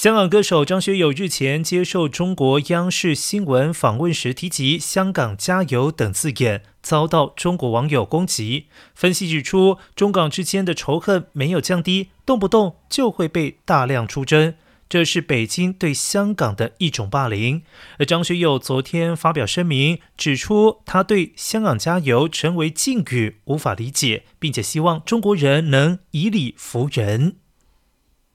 香港歌手张学友日前接受中国央视新闻访问时提及香港加油等字眼遭到中国网友攻击。分析指出中港之间的仇恨没有降低动不动就会被大量出征这是北京对香港的一种霸凌。而张学友昨天发表声明指出他对香港加油成为禁语无法理解并且希望中国人能以理服人。